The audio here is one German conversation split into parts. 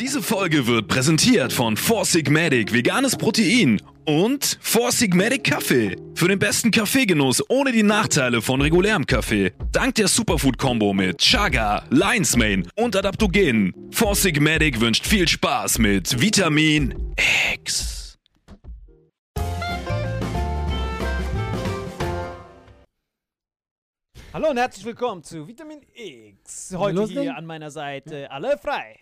Diese Folge wird präsentiert von Four Sigmatic Veganes Protein und Four Sigmatic Kaffee. Für den besten Kaffeegenuss ohne die Nachteile von regulärem Kaffee. Dank der Superfood-Kombo mit Chaga, Lion's Mane und Adaptogenen. Four Sigmatic wünscht viel Spaß mit Vitamin X. Hallo und herzlich willkommen zu Vitamin X. Heute Los hier an meiner Seite alle frei.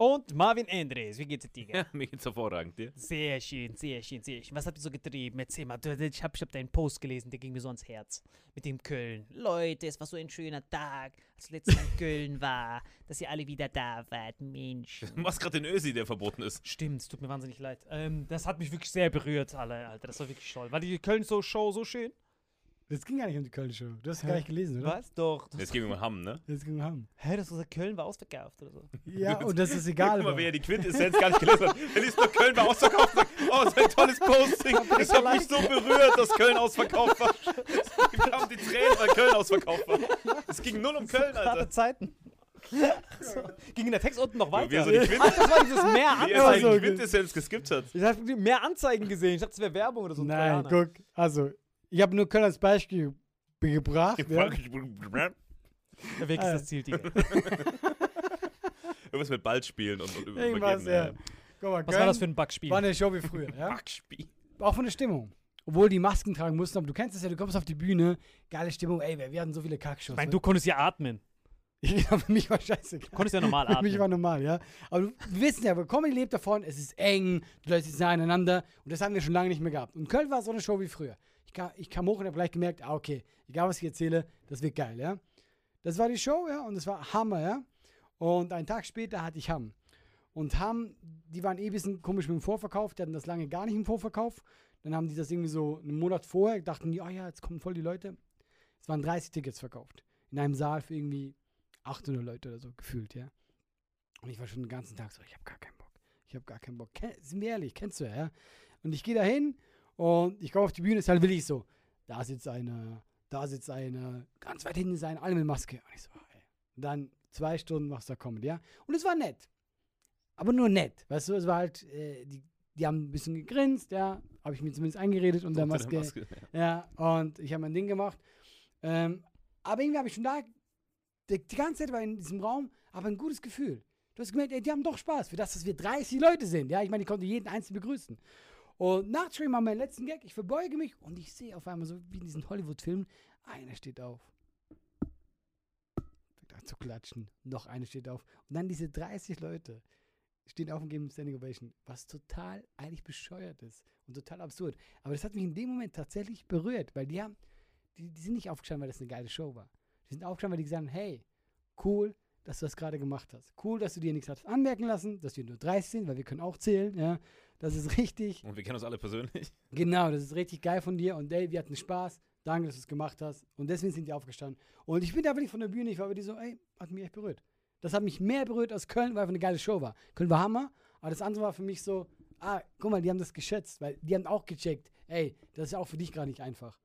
Und Marvin Andres. Wie geht's dir, Tiger? Mir geht's hervorragend, dir? Sehr schön, sehr schön, sehr schön. Was habt ihr so getrieben? Erzähl mal. Ich hab, ich hab deinen Post gelesen, der ging mir so ans Herz. Mit dem Köln. Leute, es war so ein schöner Tag, als letztes Mal in Köln war, dass ihr alle wieder da wart. Mensch. Du machst gerade den Ösi, der verboten ist. Stimmt, es tut mir wahnsinnig leid. Ähm, das hat mich wirklich sehr berührt, alle, Alter. Das war wirklich toll. War die Köln-Show so schön? Das ging gar nicht um die Köln Show. Du hast gar nicht gelesen, oder? Was? Doch. Jetzt gehen wir mal Hamm, ne? Das ging um Hamm. Hä, das war Köln war ausverkauft oder so. Ja, und das ist egal. Guck mal, wer die Quintessenz gar nicht gelesen hat. Er liest nur Köln war ausverkauft oh, das ist ein tolles Posting. Das hat mich so berührt, dass Köln ausverkauft war. Es kamen die Tränen, weil Köln ausverkauft war. Es ging null um Köln, Harte Alter. Zeiten. so. Ging der Text unten noch weiter? Er so die Quintessenz, das war dieses mehr wie er so Anzeigen. die Quintessenz geskippt hat. Ich habe mehr Anzeigen gesehen. Ich dachte, es wäre Werbung oder so. Nein, guck. Also, ich habe nur Köln als Beispiel ge- gebracht. Ja. Der Weg ist Äh. das Ziel, Digga. Irgendwas mit Ball spielen und, und Irgendwas, ja. Guck mal, Was war das für ein Backspiel? War eine Show wie früher, ja? Backspiel. Auch von der Stimmung. Obwohl die Masken tragen mussten, aber du kennst es ja, du kommst auf die Bühne, geile Stimmung, ey, wir hatten so viele Kackshows. Ich meine, ne? du konntest ja atmen. Ja, für mich war scheiße. Du konntest ja normal Für mich war atmen. normal, ja. Aber du- wir wissen ja, Comedy lebt davon, es ist eng, die Leute sind aneinander und das haben wir schon lange nicht mehr gehabt. Und Köln war so eine Show wie früher. Ich kam, ich kam hoch und habe gleich gemerkt, ah, okay, egal was ich erzähle, das wird geil, ja. Das war die Show, ja, und das war Hammer, ja. Und einen Tag später hatte ich Hamm. Und Hamm, die waren eh ein bisschen komisch mit dem Vorverkauf, die hatten das lange gar nicht im Vorverkauf. Dann haben die das irgendwie so einen Monat vorher, dachten die, oh ja, jetzt kommen voll die Leute. Es waren 30 Tickets verkauft. In einem Saal für irgendwie 800 Leute oder so gefühlt, ja. Und ich war schon den ganzen Tag so, ich habe gar keinen Bock. Ich habe gar keinen Bock. Ken, sind wir ehrlich, kennst du ja, ja. Und ich gehe da hin und ich komme auf die Bühne, ist halt will ich so. Da sitzt einer, da sitzt einer, ganz weit hinten ist einer, alle mit Maske. Und ich so, ey. Und dann zwei Stunden machst du da Comedy, ja. Und es war nett. Aber nur nett. Weißt du, es war halt, äh, die, die haben ein bisschen gegrinst, ja. Habe ich mir zumindest eingeredet Unter der Maske. Maske, ja. Ja, und ich habe mein Ding gemacht. Ähm, aber irgendwie habe ich schon da, die, die ganze Zeit war in diesem Raum, aber ein gutes Gefühl. Du hast gemerkt, ey, die haben doch Spaß, für das, dass wir 30 Leute sind. Ja, ich meine, ich konnte jeden Einzelnen begrüßen. Und nach Stream war mein letzten Gag, ich verbeuge mich und ich sehe auf einmal so wie in diesen Hollywood-Filmen, einer steht auf. Fängt an zu klatschen, noch einer steht auf. Und dann diese 30 Leute stehen auf und geben Standing Ovation, was total eigentlich bescheuert ist und total absurd. Aber das hat mich in dem Moment tatsächlich berührt, weil die haben, die, die sind nicht aufgestanden, weil das eine geile Show war. Die sind aufgestanden, weil die gesagt haben, hey, cool, dass du das gerade gemacht hast. Cool, dass du dir nichts hast anmerken lassen, dass wir nur 30 sind, weil wir können auch zählen, ja. Das ist richtig. Und wir kennen uns alle persönlich. Genau, das ist richtig geil von dir. Und ey, wir hatten Spaß. Danke, dass du es gemacht hast. Und deswegen sind die aufgestanden. Und ich bin da wirklich von der Bühne, ich war wirklich so, ey, hat mich echt berührt. Das hat mich mehr berührt als Köln, weil es eine geile Show war. Köln war Hammer, aber das andere war für mich so, ah, guck mal, die haben das geschätzt, weil die haben auch gecheckt, ey, das ist auch für dich gar nicht einfach.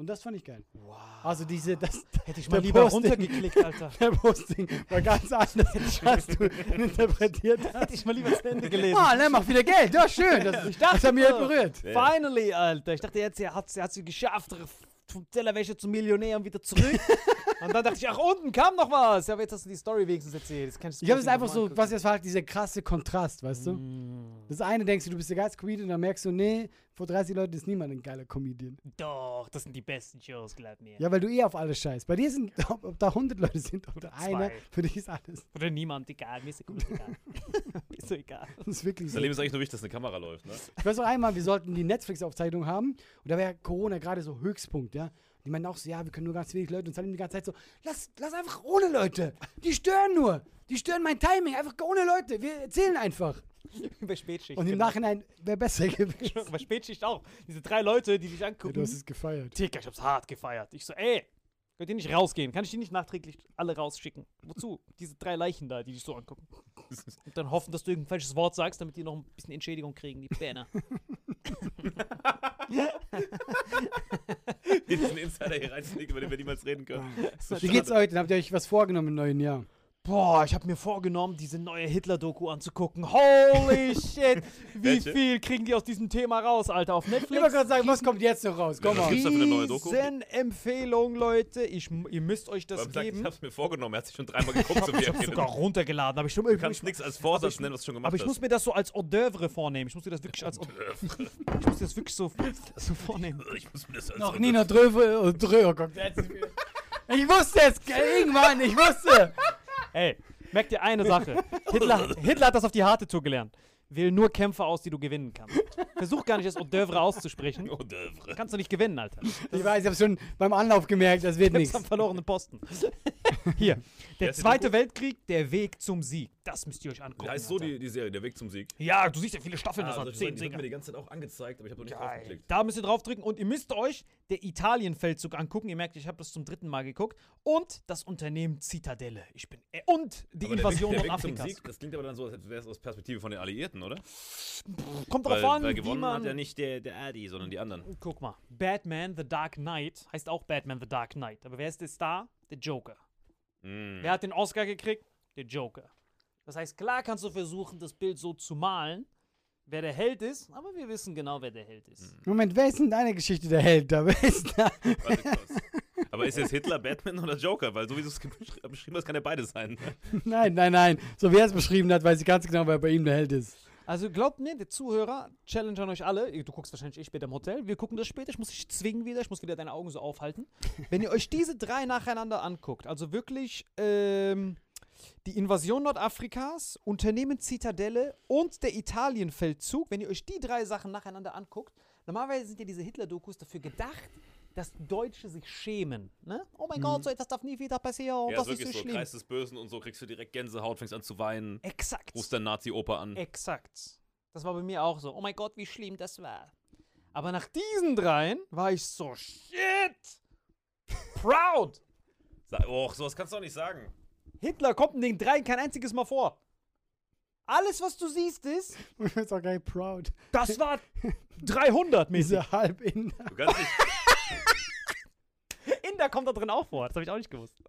Und das fand ich geil. Wow. Also diese, das, Hätte ich mal lieber Posting- runtergeklickt, Alter. der Posting war ganz anders, als du interpretiert hast. Hätte ich mal lieber zu Ende gelesen. Ah, ne, mach wieder Geld, ja, schön. Das, Ich dachte das hat mich halt berührt. Finally, Alter. Ich dachte, jetzt hat sie hat sie geschafft. Vom Tellerwäsche zum Millionär und wieder zurück. Und dann dachte ich, ach, unten kam noch was. Ja, aber jetzt hast du die Story wenigstens erzählt. Das kannst du Ich habe es einfach so, angucken. was jetzt war halt dieser krasse Kontrast, weißt du? Mm. Das eine denkst du, du bist der geilste Comedian, und dann merkst du, nee, vor 30 Leuten ist niemand ein geiler Comedian. Doch, das sind die besten Shows, glaub mir. Ja, weil du eh auf alles scheißt. Bei dir sind, ob, ob da 100 Leute sind oder zwei. einer, für dich ist alles. Oder niemand, egal. Mir ist gut egal. mir ist so egal. Das ist wirklich so. Das Leben ist eigentlich nur wichtig, dass eine Kamera läuft, ne? Ich weiß noch einmal, wir sollten die Netflix-Aufzeichnung haben und da wäre Corona gerade so Höchstpunkt, ja. Die meinten auch so, ja, wir können nur ganz wenig Leute und Salim die ganze Zeit so, lass, lass einfach ohne Leute. Die stören nur. Die stören mein Timing. Einfach ohne Leute. Wir erzählen einfach. Bei Spätschicht. Und im genau. Nachhinein wäre besser gewesen. Bei Spätschicht auch. Diese drei Leute, die dich Ja, angucken. du hast es gefeiert. Ticker, ich hab's hart gefeiert. Ich so, ey, könnt ihr nicht rausgehen? Kann ich die nicht nachträglich alle rausschicken? Wozu? Diese drei Leichen da, die dich so angucken. Und dann hoffen, dass du irgendein falsches Wort sagst, damit die noch ein bisschen Entschädigung kriegen, die Penner. Diesen Insider hier reinzulegen, über den wir niemals reden können. Wie geht's euch? denn? Habt ihr euch was vorgenommen im neuen Jahr? Boah, ich habe mir vorgenommen, diese neue Hitler-Doku anzugucken. Holy shit! Wie Welche? viel kriegen die aus diesem Thema raus, Alter? Auf Netflix? Ich wollte gerade sagen, was kommt jetzt noch raus? Komm Was mal. gibt's da für eine neue Doku? Empfehlung, Leute. Ich, ihr müsst euch das Warum sagt, ich geben. hab's mir vorgenommen, er hat sich schon dreimal geguckt, so wie Ich hab's sogar runtergeladen, aber ich, Du kannst nichts als Vorsatz nennen, was du schon gemacht aber ich hast. muss mir das so als Hors d'oeuvre vornehmen. Ich muss mir das wirklich als Ich muss das wirklich so, so vornehmen. ich muss mir das als Noch Nina Dröwe und Dröwe kommt jetzt. Ich wusste es, irgendwann, ich wusste. Ey, merkt dir eine Sache. Hitler, Hitler hat das auf die harte Tour gelernt. Wähl nur Kämpfer aus, die du gewinnen kannst. Versuch gar nicht das Hors d'oeuvre auszusprechen. Hors d'oeuvre. Kannst du nicht gewinnen, Alter. Ich weiß, ich habe schon beim Anlauf gemerkt, das wird Nichts am verlorenen Posten. Hier. Der die Zweite? Weltkrieg, der Weg zum Sieg. Das müsst ihr euch angucken. Heißt so die, die Serie, der Weg zum Sieg. Ja, du siehst ja viele Staffeln, das Ah, hat zehn Sachen, die wird Dinger. mir die ganze Zeit auch angezeigt, aber ich habe noch nicht Geil. draufgeklickt. Da müsst ihr draufdrücken und ihr müsst euch der Italien-Feldzug angucken. Ihr merkt, ich habe das zum dritten Mal geguckt. Und das Unternehmen Zitadelle. Ich bin. Äh, und die Aber Invasion der Weg, der Weg zum Nordafrikas. Sieg, das klingt aber dann so, als wäre es aus Perspektive von den Alliierten, oder? Kommt drauf Weil, an, weil gewonnen man. hat ja nicht der, der Adi, sondern die anderen. Guck mal. Batman The Dark Knight heißt auch Batman The Dark Knight. Aber wer ist der Star? Der Joker. Mm. Wer hat den Oscar gekriegt? Der Joker. Das heißt, klar kannst du versuchen, das Bild so zu malen, wer der Held ist, aber wir wissen genau, wer der Held ist. Moment, wer ist denn deine Geschichte der Held da? Wer ist da? Warte kurz. Aber ist jetzt Hitler, Batman oder Joker? Weil so wie du es beschri- beschrieben hast, kann ja beides sein. Nein, nein, nein. So wie er es beschrieben hat, weiß ich ganz genau, wer bei ihm der Held ist. Also glaubt mir, der Zuhörer, challenge an euch alle. Du guckst wahrscheinlich eh später im Hotel. Wir gucken das später. Ich muss dich zwingen wieder. Ich muss wieder deine Augen so aufhalten. Wenn ihr euch diese drei nacheinander anguckt, also wirklich ähm, die Invasion Nordafrikas, Unternehmen Zitadelle und der Italienfeldzug, wenn ihr euch die drei Sachen nacheinander anguckt, normalerweise sind ja diese Hitler-Dokus dafür gedacht, dass Deutsche sich schämen. Ne? Oh mein Gott, so etwas darf nie wieder passieren. ja, das ist ist wirklich so schlimm. Kreis des Bösen und so, kriegst du direkt Gänsehaut, fängst an zu weinen, Exakt. rufst dann Nazi-Oper an. Exakt. Das war bei mir auch so. Oh mein Gott, wie schlimm das war. Aber nach diesen dreien war ich so shit. Proud. Oh, sowas kannst du auch nicht sagen. Hitler kommt in den dreien kein einziges Mal vor. Alles, was du siehst, ist, Ich bin auch geil proud. das war 300 mäßig. Diese halb in. Du kannst nicht. Inder kommt da drin auch vor. Das habe ich auch nicht gewusst.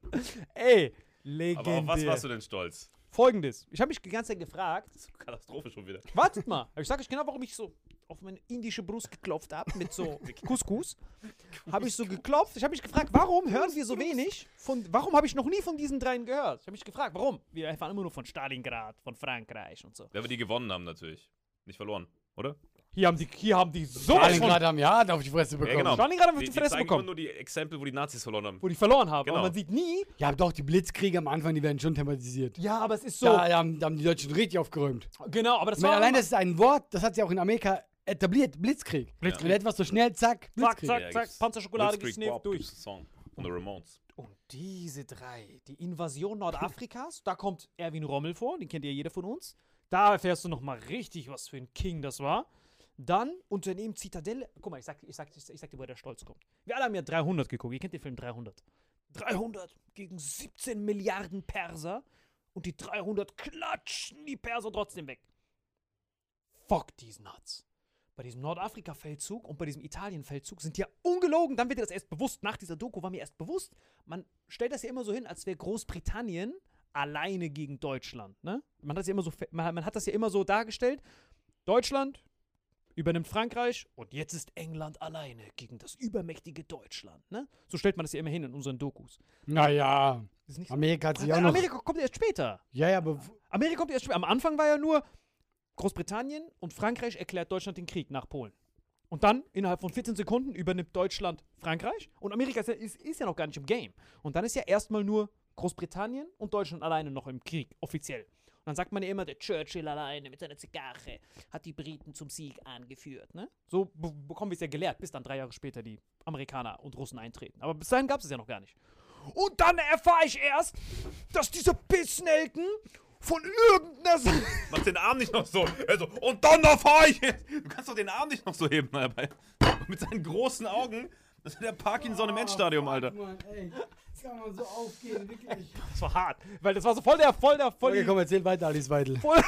Ey, legendär. Aber auf was warst du denn stolz? Folgendes. Ich habe mich die ganze Zeit gefragt, Katastrophe schon wieder. wartet mal. Ich sage euch genau, warum ich so auf meine indische Brust geklopft habe mit so Couscous. Habe ich so geklopft. Ich habe mich gefragt, warum hören wir so wenig von, warum habe ich noch nie von diesen dreien gehört? Ich habe mich gefragt, warum? Wir erfahren immer nur von Stalingrad, von Frankreich und so. Weil wir die gewonnen haben natürlich. Nicht verloren, oder? Hier haben die, hier haben die von, Stalingrad haben ja auf die Fresse bekommen. Ja, genau. Stalingrad haben wir Die, die Fresse bekommen. immer nur die Exempel, wo die Nazis verloren haben. wo die verloren haben. Genau. Aber man sieht nie, Ja, doch, die Blitzkriege am Anfang, die werden schon thematisiert. ja, aber es ist so, Da, da, haben, da haben die Deutschen richtig aufgeräumt. genau, aber das Ich meine, war allein das ist ein Wort, das hat sie auch in Amerika etabliert, Blitzkrieg. Blitzkrieg. Wenn etwas so schnell, zack, Zack, Blitzkrieg. zack, zack, gibt's Panzerschokolade gesnifft, durch. Song von the Ramones. Und diese drei, die Invasion Nordafrikas, da kommt Erwin Rommel vor, den kennt ja jeder von uns. Da erfährst du noch mal richtig, was für ein King das war. Dann Unternehmen Zitadelle. Guck mal, ich sag, ich, sag, ich, sag, ich sag dir, woher der Stolz kommt. Wir alle haben ja 300 geguckt. Ihr kennt den Film 300. 300 gegen 17 Milliarden Perser und die 300 klatschen die Perser trotzdem weg. Fuck these nuts. Bei diesem Nordafrika-Feldzug und bei diesem Italien-Feldzug sind ja ungelogen, dann wird dir das erst bewusst, nach dieser Doku war mir erst bewusst, man stellt das ja immer so hin, als wäre Großbritannien alleine gegen Deutschland. Ne? Man, hat das ja immer so, man, man hat das ja immer so dargestellt, Deutschland übernimmt Frankreich und jetzt ist England alleine gegen das übermächtige Deutschland. Ne? So stellt man das ja immer hin in unseren Dokus. Naja, nicht so. Amerika hat sich auch noch. Amerika kommt erst später. Ja, ja, aber Amerika kommt erst später. Am Anfang war ja nur Großbritannien und Frankreich erklärt Deutschland den Krieg nach Polen. Und dann, innerhalb von 14 Sekunden, übernimmt Deutschland Frankreich und Amerika ist ja, ist, ist ja noch gar nicht im Game. Und dann ist ja erstmal nur Großbritannien und Deutschland alleine noch im Krieg, offiziell. Und dann sagt man ja immer, der Churchill alleine mit seiner Zigarre hat die Briten zum Sieg angeführt. Ne? So be bekommen wir es ja gelehrt, bis dann drei Jahre später die Amerikaner und Russen eintreten. Aber bis dahin gab es es ja noch gar nicht. Und dann erfahre ich erst, dass diese Pissnelken von irgendeiner Seite. Mach den Arm nicht noch so. Also, und dann erfahr ich jetzt. Du kannst doch den Arm nicht noch so heben dabei. Mit seinen großen Augen. Das ist der Parkinson im Endstadium, Alter. Mann, ey, das kann man so aufgehen, wirklich. Das war hart, weil das war so voll der, voll der, voll Okay, komm, erzähl weiter, Alice Weidel. Voll eher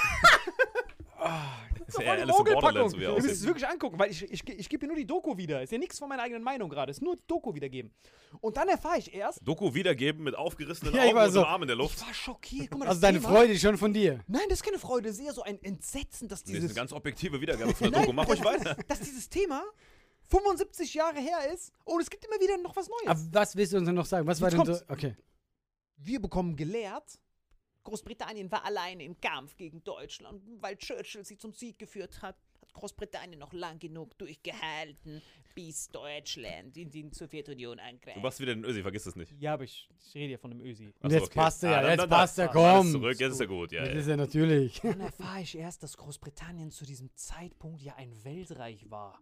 die Alice in Borderlands, Mogelpackung. so Ihr müsst es wirklich angucken, weil ich, ich, ich gebe mir nur die Doku wieder. Ist ja nichts von meiner eigenen Meinung gerade. Ist nur die Doku wiedergeben. Und dann erfahre ich erst, Doku wiedergeben mit aufgerissenen Ja, ich Augen war und so- dem Arm in der ich Luft. war schockiert. Guck mal, Also das deine Thema- Freude ist schon von dir. Nein, das ist keine Freude, das ist eher so ein Entsetzen, dass Das ist eine dieses, ganz objektive Wiedergabe von der Doku. Mach euch weiter. dass dieses Thema 75 Jahre her ist und es gibt immer wieder noch was Neues. Aber was willst du uns denn noch sagen? Was war Jetzt denn so? Okay. wir bekommen gelehrt, Großbritannien war alleine im Kampf gegen Deutschland, weil Churchill sie zum Sieg geführt hat. Hat Großbritannien noch lang genug durchgehalten, bis Deutschland in die Sowjetunion angreift. Du machst wieder den Ösi, vergiss es nicht. ja, aber ich, ich rede ja von dem Ösi. Und jetzt passt er ja, dann- jetzt dann- passt er, komm. zurück, jetzt ist er gut, ja. Das ja. ist ja natürlich. Dann erfahre ich erst, dass Großbritannien zu diesem Zeitpunkt ja ein Weltreich war.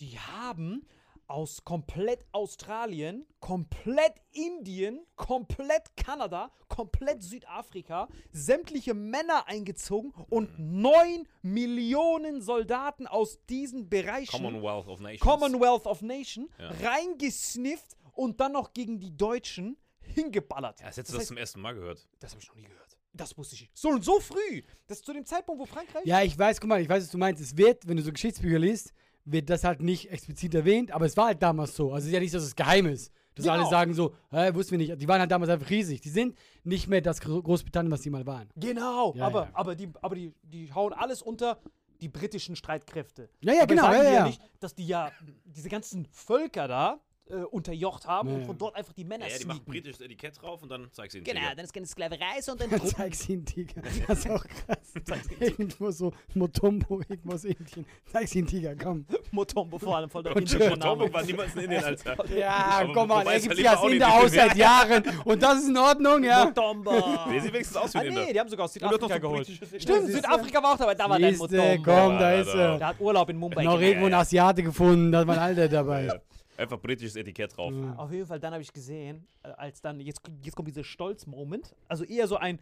Die haben aus komplett Australien, komplett Indien, komplett Kanada, komplett Südafrika sämtliche Männer eingezogen und neun Millionen Soldaten aus diesen Bereichen Commonwealth of Nations. Commonwealth of Nation Ja. reingesnifft und dann noch gegen die Deutschen hingeballert. Ja, das hättest du Das das heißt- zum ersten Mal gehört. das habe ich noch nie gehört. Das wusste ich. So und so früh. Das ist zu dem Zeitpunkt, wo Frankreich. Ja, ich weiß, guck mal, ich weiß, was du meinst. Es wird, wenn du so Geschichtsbücher liest, wird das halt nicht explizit erwähnt, aber es war halt damals so. Also es ist ja nicht, dass es geheim ist. Dass Genau. alle sagen so, hä, wussten wir nicht. Die waren halt damals einfach riesig. Die sind nicht mehr das Gro- Großbritannien, was die mal waren. Genau. Ja, aber ja. aber, die, aber die, die hauen alles unter die britischen Streitkräfte. Ja, ja, Dabei genau, Sagen ja, die ja. nicht, dass die ja diese ganzen Völker da äh, unterjocht haben Ja, und von dort einfach die Männer Ja, ja, die machen britisches Etikett drauf und dann zeigst du ihnen Genau, Tiger. dann ist keine Sklaverei, sondern Dann Truppen. zeig's ihnen, Tiger. Das ist auch krass. irgendwo so Motombo, irgendwo aus Indien. Zeig's ihnen, Tiger, komm. Motombo vor allem voll der indische Motombo Name. war niemals in Indien, Alter. Ja, Aber komm mal, er gibt ja sich als Inder aus seit Jahren. Und das ist in Ordnung, ja. Motombo. Der sieht wenigstens aus wie Ah, ein Inder. nee, die haben sogar aus Südafrika geholt. Stimmt. Südafrika war auch dabei. Da war dein Motombo. komm, da ist er. Der hat Urlaub in Mumbai Noch irgendwo ein Asiate gefunden, da war ein Alter dabei. Einfach britisches Etikett drauf. Auf jeden Fall, dann habe ich gesehen, äh, als dann, jetzt, jetzt kommt dieser Stolz-Moment. Also eher so ein,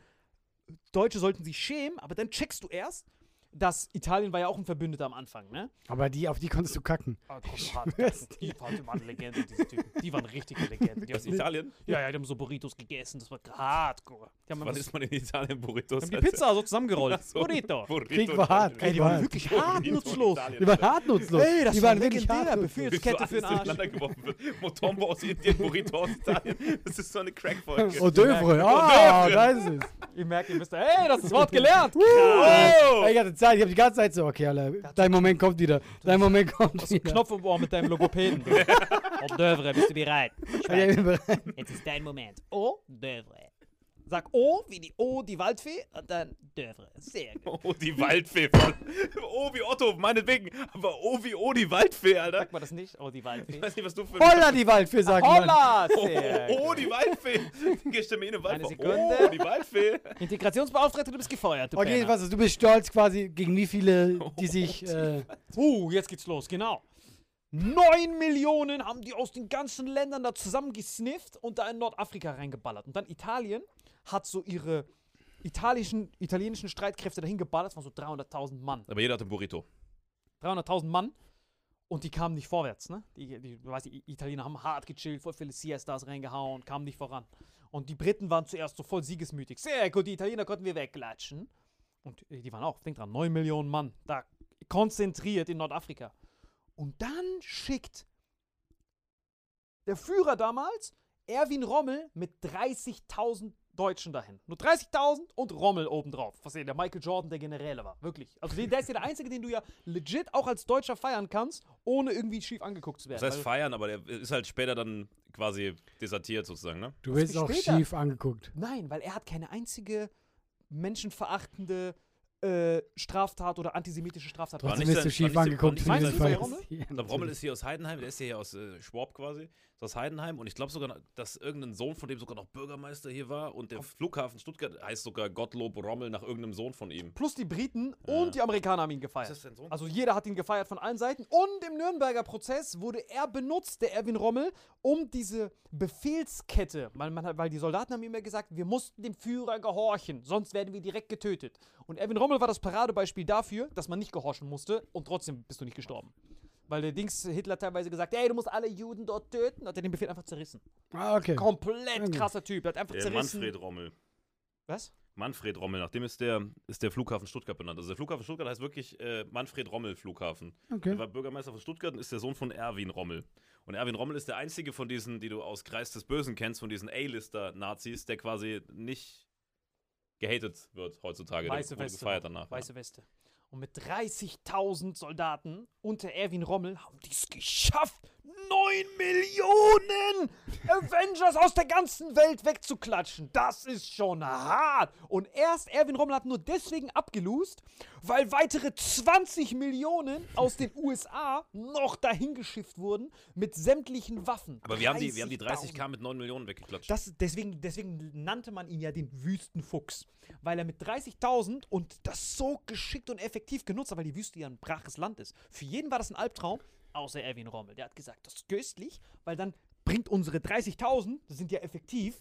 Deutsche sollten sich schämen, aber dann checkst du erst, dass Italien war ja auch ein Verbündeter am Anfang, ne? Aber die, auf die konntest du kacken. Ah, hart, die, waren Legende, diese Typen. Die waren richtige Legenden. Die Aus Italien? ja, ja, die haben so Burritos gegessen, das war hardcore. Einfach ist man in Italien Burritos? haben die Pizza so zusammengerollt. So. Burrito. Burrito. Krieg war hart, Ey, die waren wirklich hart nutzlos. Die waren hart nutzlos. Ey, das die war waren wirklich legendär. hart. Befehlskette für den Arsch. ineinander geworfen wird. Motombo aus Indien, Burrito aus Italien. Das ist so eine Crack-Folge. Hors d'oeuvre. Ah, da ist es. Ihr merkt, ihr wisst, ey, das ist das Wort gelernt. Oh! Ey, Ich hatte Zeit, ich habe die ganze Zeit so, okay, Alter, dein Moment kommt wieder. Dein Moment kommt wieder. Knopf im Ohr mit deinem Logopäden. Hors d'oeuvre, bist du bereit? Ich bin bereit. Jetzt ist dein Moment. Hors d'oeuvre. Sag O wie die O, die Waldfee und dann d'oeuvre. Sehr gut. Oh, die Waldfee. Voll. Oh, wie Otto, meinetwegen. Aber oh, wie oh, die Waldfee, Alter. Sagt man das nicht? Oh, die Waldfee. Ich weiß nicht, was du für Holla, die Waldfee, sagt man. Holla! Sehr Oh, die Waldfee. Gehst du mir in eine Eine Waldfee? Sekunde. Oh, die Waldfee. Integrationsbeauftragte, du bist gefeuert. Du Okay, was ist, du bist stolz quasi gegen wie viele, die sich, äh, Uh, jetzt geht's los, genau. Neun Millionen haben die aus den ganzen Ländern da zusammengesnifft und da in Nordafrika reingeballert. Und dann Italien hat so ihre italischen, italienischen Streitkräfte dahin geballert. Das waren so 300.000 Mann. Aber jeder hat ein Burrito. 300.000 Mann. Und die kamen nicht vorwärts, ne? Die, die, du weißt, die Italiener haben hart gechillt, voll viele Siestas reingehauen, kamen nicht voran. Und die Briten waren zuerst so voll siegesmütig. Sehr gut, die Italiener konnten wir wegklatschen. Und äh, die waren auch, denk dran, 9 Millionen Mann, da konzentriert in Nordafrika. Und dann schickt der Führer damals, Erwin Rommel, mit 30.000 Deutschen dahin. Nur 30.000 und Rommel obendrauf. Was ja der Michael Jordan der Generäle war. Wirklich. Also der ist ja der Einzige, den du ja legit auch als Deutscher feiern kannst, ohne irgendwie schief angeguckt zu werden. Das heißt Weil- feiern, aber der ist halt später dann quasi desertiert sozusagen, ne? du wirst auch später. schief angeguckt. Nein, weil er hat keine einzige menschenverachtende äh, Straftat oder antisemitische Straftat. War Trotzdem nicht wirst du schief angeguckt. auf jeden sein- Fall. Rommel? Ja, Ich glaube, Rommel ist hier aus Heidenheim, der ist ja hier aus äh, Schwab quasi, ist aus Heidenheim und ich glaube sogar, dass irgendein Sohn von dem sogar noch Bürgermeister hier war und der Flughafen Stuttgart heißt sogar Gottlob Rommel nach irgendeinem Sohn von ihm. Plus die Briten und die Amerikaner haben ihn gefeiert. Ist das sein Sohn? Also jeder hat ihn gefeiert von allen Seiten. Und im Nürnberger Prozess wurde er benutzt, der Erwin Rommel, um diese Befehlskette, weil, man, hat- weil die Soldaten haben ihm ja gesagt, wir mussten dem Führer gehorchen, sonst werden wir direkt getötet. Und Erwin Rommel war das Paradebeispiel dafür, dass man nicht gehorchen musste und trotzdem bist du nicht gestorben. Weil der Dings Hitler teilweise gesagt, ey, du musst alle Juden dort töten, hat er den Befehl einfach zerrissen. Ah, okay. Komplett Okay. krasser Typ, er hat einfach Der zerrissen. Manfred Rommel. Was? Manfred Rommel, nach dem ist der, ist der Flughafen Stuttgart benannt. Also der Flughafen Stuttgart heißt wirklich äh, Manfred Rommel Flughafen. Okay. Er war Bürgermeister von Stuttgart und ist der Sohn von Erwin Rommel. Und Erwin Rommel ist der einzige von diesen, die du aus Kreis des Bösen kennst, von diesen A-Lister-Nazis, der quasi nicht gehatet wird heutzutage. Weiße Weste. gefeiert danach. Weiße Weste. Und mit 30.000 Soldaten unter Erwin Rommel haben die es geschafft, 9 Millionen Avengers aus der ganzen Welt wegzuklatschen. Das ist schon hart. Und erst Erwin Rommel hat nur deswegen abgelost, weil weitere 20 Millionen aus den USA noch dahin geschifft wurden mit sämtlichen Waffen. Aber wir haben, die, wir haben die 30.000. 30k mit 9 Millionen weggeklatscht. Das, deswegen, deswegen nannte man ihn ja den Wüstenfuchs. Weil er mit 30.000 und das so geschickt und effektiv genutzt hat, weil die Wüste ja ein braches Land ist. Für jeden war das ein Albtraum, außer Erwin Rommel. Der hat gesagt, das ist köstlich, weil dann bringt unsere 30.000, das sind ja effektiv,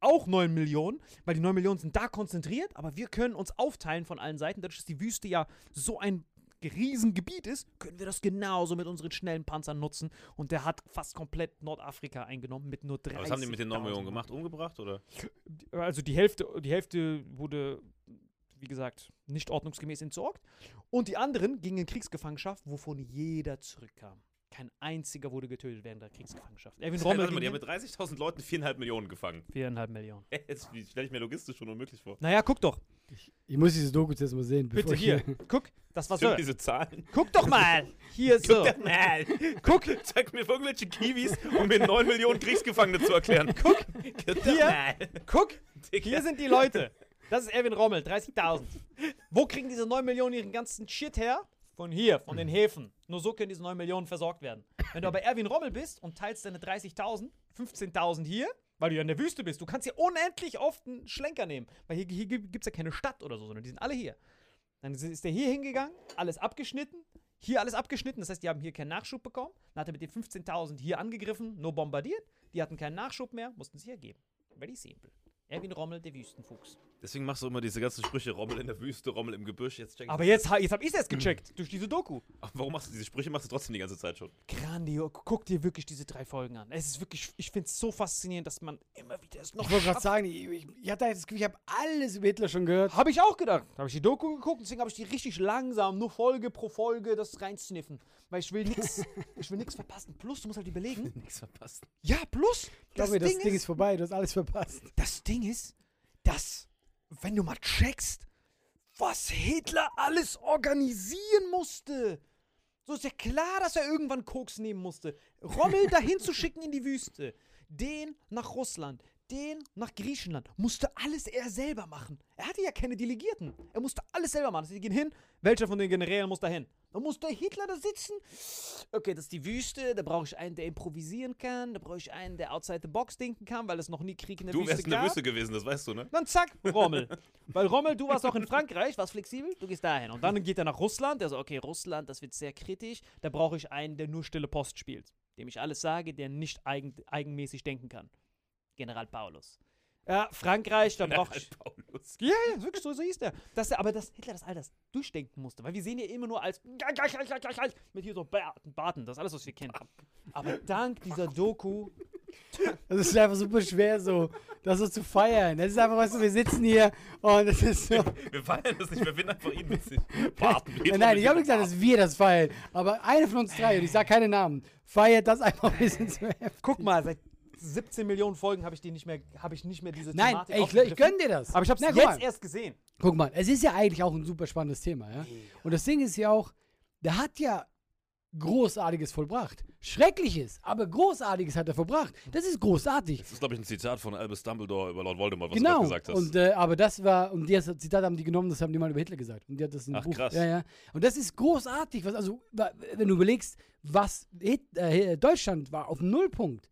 auch 9 Millionen, weil die 9 Millionen sind da konzentriert, aber wir können uns aufteilen von allen Seiten. Dadurch, dass die Wüste ja so ein Riesengebiet ist, können wir das genauso mit unseren schnellen Panzern nutzen. Und der hat fast komplett Nordafrika eingenommen mit nur 30 Aber was haben die mit den 9 Millionen gemacht? Umgebracht oder? also die Hälfte, die Hälfte wurde, wie gesagt, nicht ordnungsgemäß entsorgt. Und die anderen gingen in Kriegsgefangenschaft, wovon jeder zurückkam. Kein einziger wurde getötet während der Kriegsgefangenschaft. Erwin Rommel Warte mal, die haben mit 30.000 Leuten 4,5 Millionen gefangen. viereinhalb Millionen. Jetzt stelle ich mir logistisch schon unmöglich vor. Naja, guck doch. Ich muss diese Dokus jetzt mal sehen. Bitte bevor ich hier. Guck, das war so. Diese Zahlen? Guck doch mal. Hier so. Guck doch mal. Guck, Zeig mir irgendwelche Kiwis, um mir 9 Millionen Kriegsgefangene zu erklären. Guck, Guck doch Hier. mal. guck. Hier sind die Leute. Das ist Erwin Rommel, 30.000. Wo kriegen diese 9 Millionen ihren ganzen Shit her? Von hier, von den Häfen. Nur so können diese 9 Millionen versorgt werden. Wenn du aber Erwin Rommel bist und teilst deine 30.000, 15.000 hier, weil du ja in der Wüste bist, du kannst hier unendlich oft einen Schlenker nehmen. Weil hier, hier gibt es ja keine Stadt oder so, sondern die sind alle hier. Dann ist- ist der hier hingegangen, alles abgeschnitten, hier alles abgeschnitten, das heißt, die haben hier keinen Nachschub bekommen. Dann hat er mit den 15.000 hier angegriffen, nur bombardiert. Die hatten keinen Nachschub mehr, mussten sie hergeben. Very simple. Erwin Rommel, der Wüstenfuchs. Deswegen machst du immer diese ganzen Sprüche, Rommel in der Wüste, Rommel im Gebüsch. Jetzt check Aber jetzt, jetzt hab ich es erst gecheckt, durch diese Doku. Aber warum machst du diese Sprüche machst du trotzdem die ganze Zeit schon? Grandio, guck dir wirklich diese drei Folgen an. Es ist wirklich, ich finde es so faszinierend, dass man immer wieder es noch Ich wollte gerade sagen, ich, ich, ich hatte das Gefühl, ich habe alles über Hitler schon gehört. Habe ich auch gedacht. Da habe ich die Doku geguckt, deswegen habe ich die richtig langsam, nur Folge pro Folge, das reinsniffen. Weil ich will nix, ich will nix verpassen. Plus, du musst halt überlegen. Nichts verpasst. Ja, plus, Ich glaube, das, Ding ist vorbei, du hast alles verpasst. das Ding ist, dass, wenn du mal checkst, was Hitler alles organisieren musste. So ist ja klar, dass er irgendwann Koks nehmen musste. Rommel dahin zu schicken in die Wüste. Den nach Russland. Den nach Griechenland. Musste alles er selber machen. Er hatte ja keine Delegierten. Er musste alles selber machen. Sie gehen hin. Welcher von den Generälen muss da hin? Da muss der Hitler da sitzen. Okay, das ist die Wüste. Da brauche ich einen, der improvisieren kann. Da brauche ich einen, der outside the box denken kann, weil es noch nie Krieg in der Du Wüste wärst in der gab. Wüste gewesen, das weißt du, ne? Dann zack, Rommel. Weil Rommel, du warst auch in Frankreich, warst flexibel, du gehst dahin. Und dann geht er nach Russland, der so, okay, Russland, das wird sehr kritisch. Da brauche ich einen, der nur stille Post spielt. Dem ich alles sage, der nicht eigen, eigenmäßig denken kann. General Paulus. Ja, Frankreich, da brauche ich. Paulus. Ja, ja, wirklich so, so hieß der. Dass der aber dass Hitler das all das durchdenken musste. Weil wir sehen ja immer nur als mit hier so Barten, Barten, das ist alles, was wir kennen. Aber dank dieser Doku Das ist einfach super schwer, so das so zu feiern. Das ist einfach, weißt du, wir sitzen hier und das ist so. Wir feiern das nicht, wir finden einfach ihn witzig. Barten, Nein, nein, ich habe nicht gesagt, dass wir das feiern. Aber eine von uns drei, und ich sage keine Namen, feiert das einfach ein bisschen zu heftig. Guck mal, seit 17 Millionen Folgen habe ich die nicht mehr, habe ich nicht mehr diese Nein, Thematik ey, ich, ich gönn dir das. Aber ich habe es jetzt mal. erst gesehen. Guck mal, es ist ja eigentlich auch ein super spannendes Thema, ja. Und das Ding ist ja auch, der hat ja Großartiges vollbracht. Schreckliches, aber Großartiges hat er vollbracht. Das ist großartig. Das ist, glaube ich, ein Zitat von Albus Dumbledore über Lord Voldemort, was genau. du gesagt hast. Und äh, aber das war und das Zitat haben die genommen, das haben die mal über Hitler gesagt. Und die hat das in Ach, Buch. krass. Ja, ja. Und das ist großartig, was also wenn du überlegst, was Hit, äh, Deutschland war auf Nullpunkt.